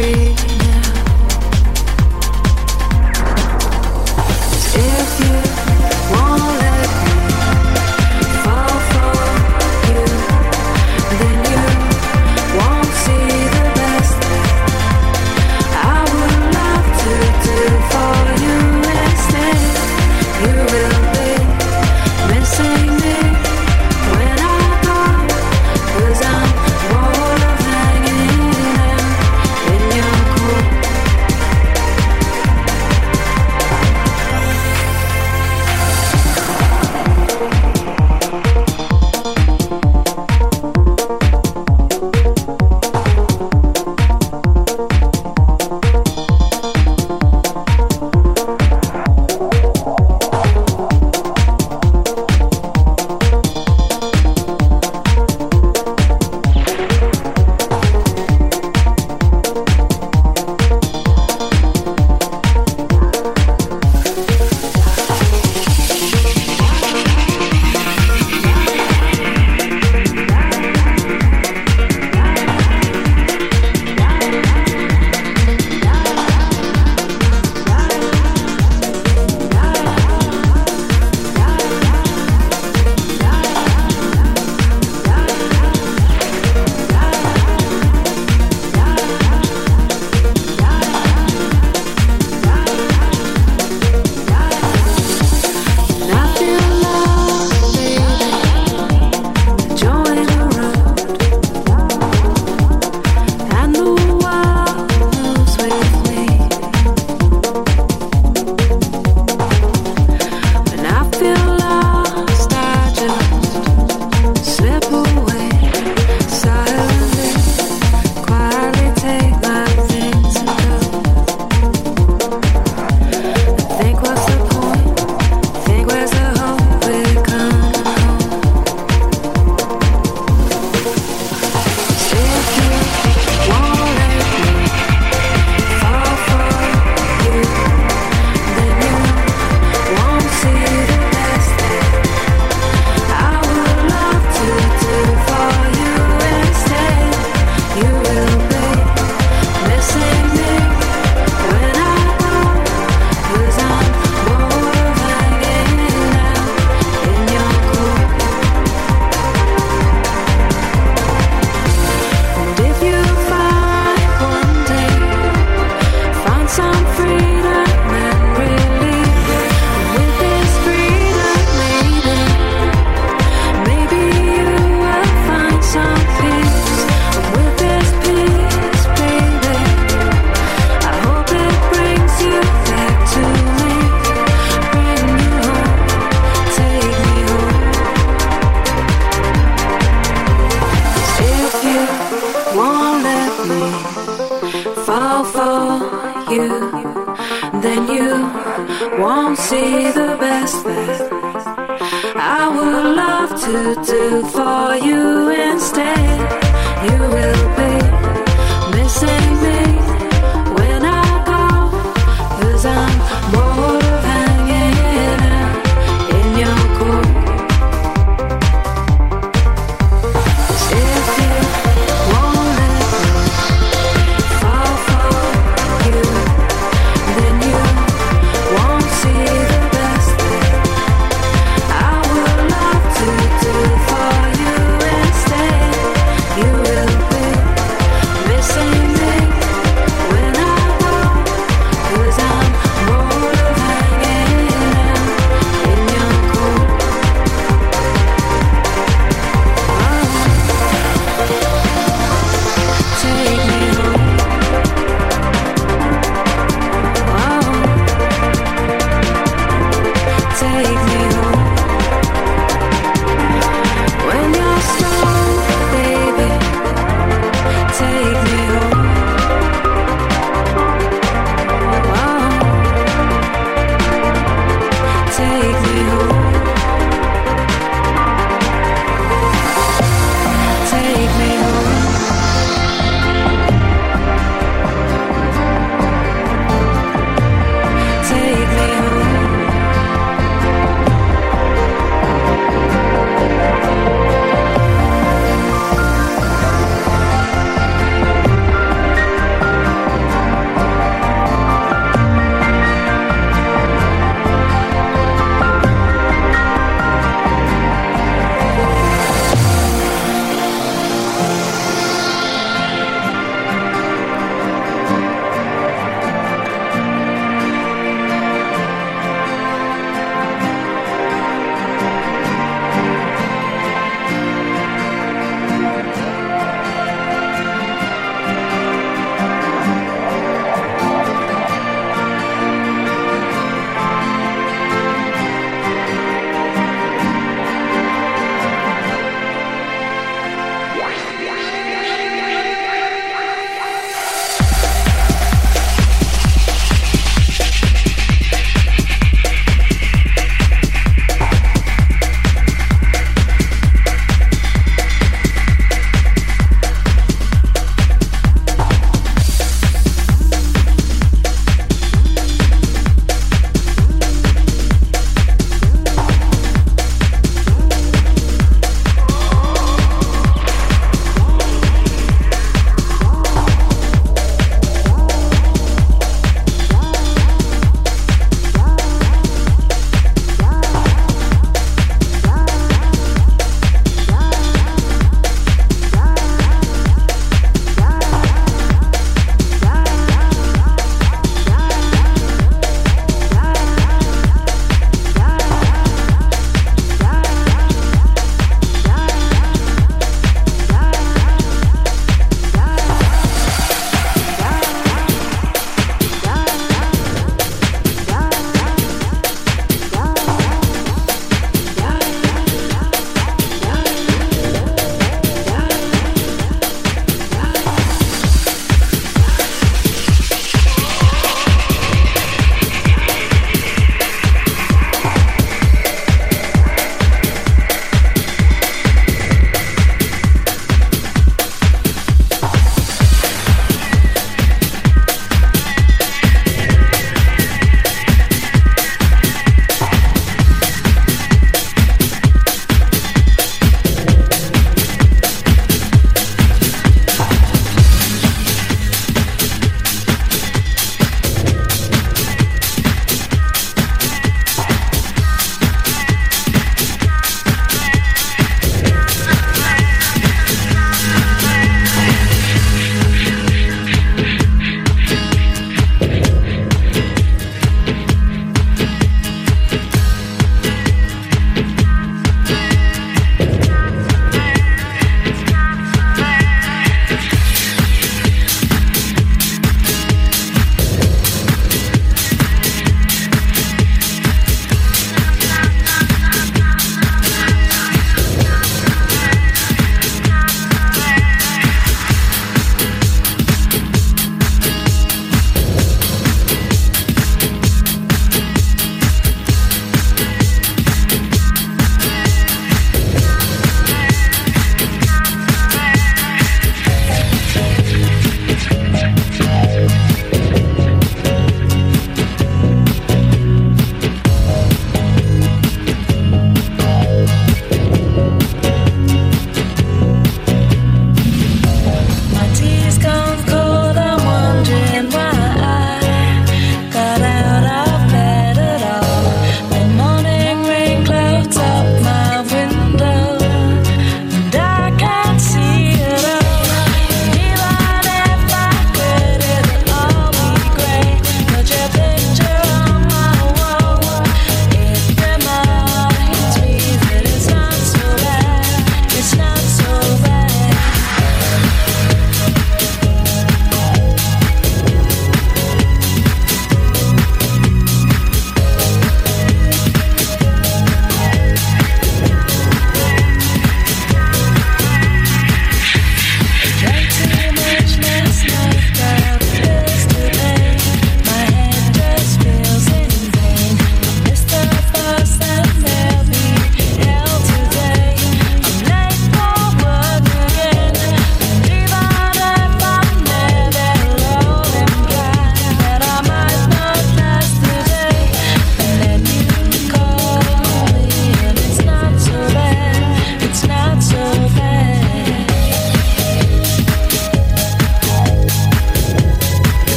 Free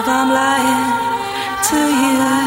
if I'm lying to you.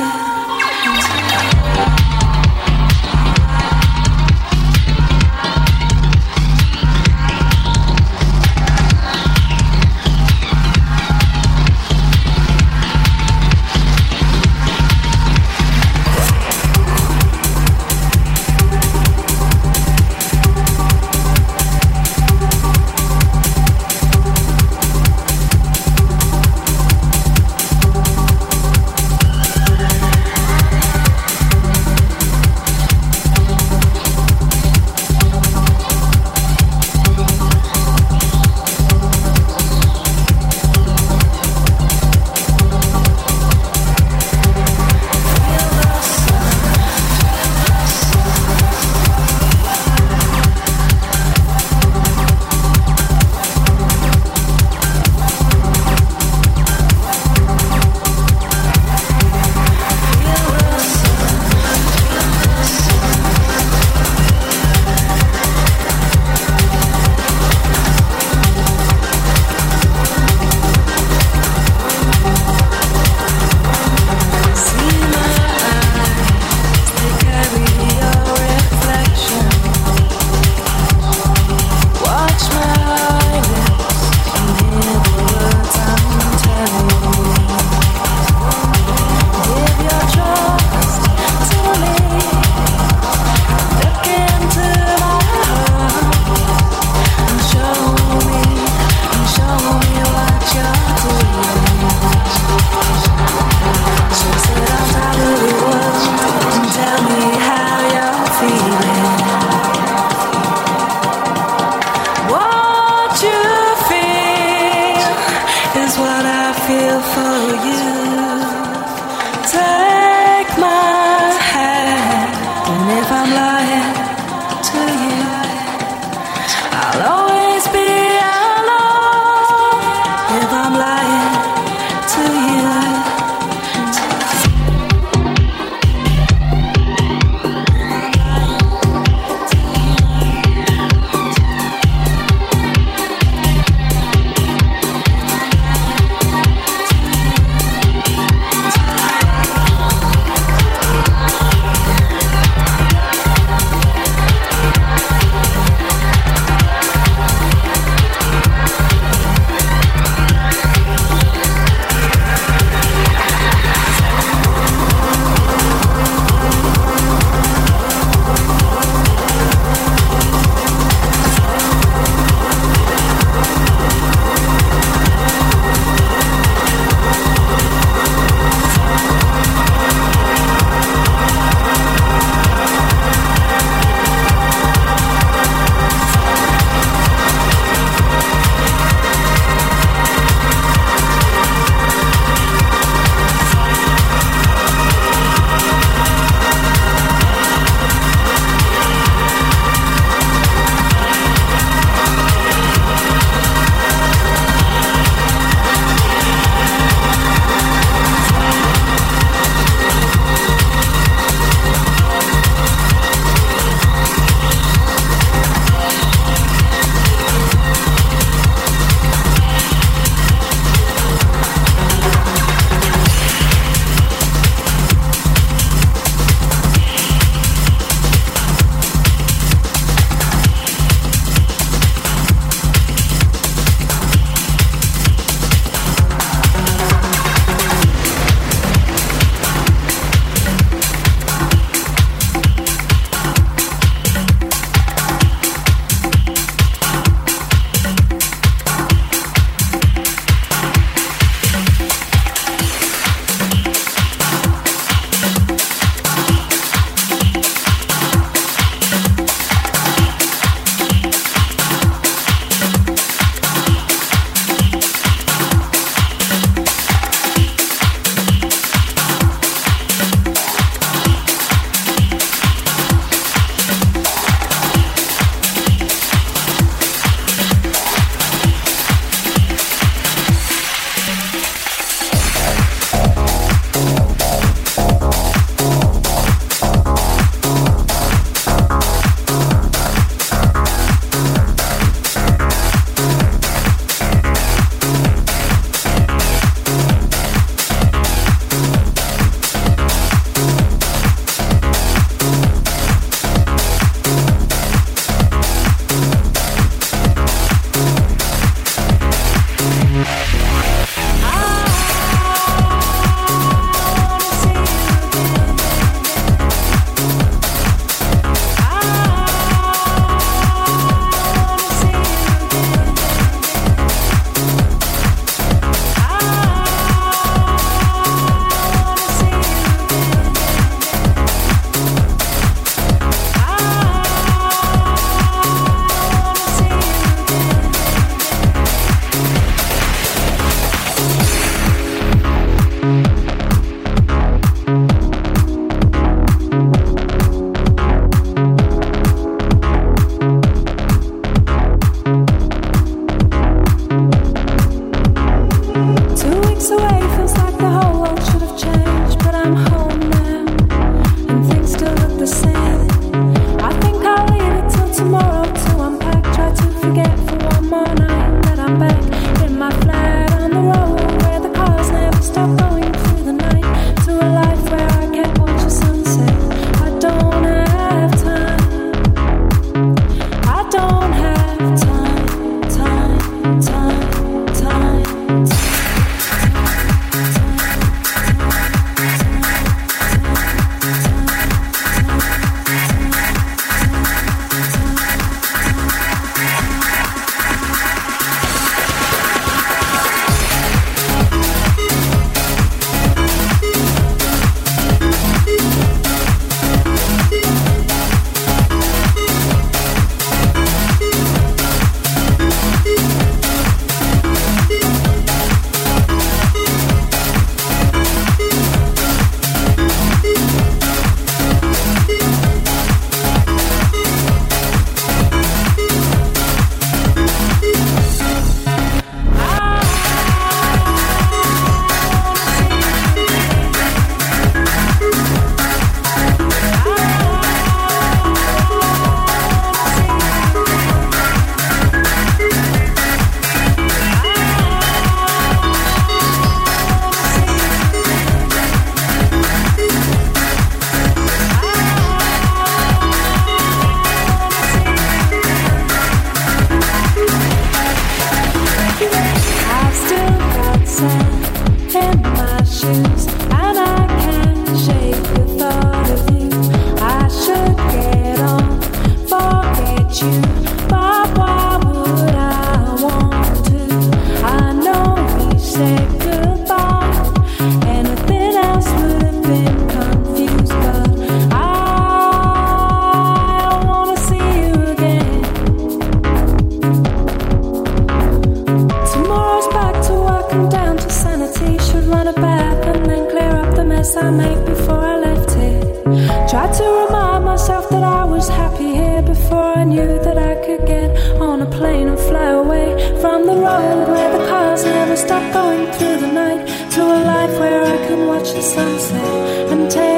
through the night to a life where I can watch the sunset and take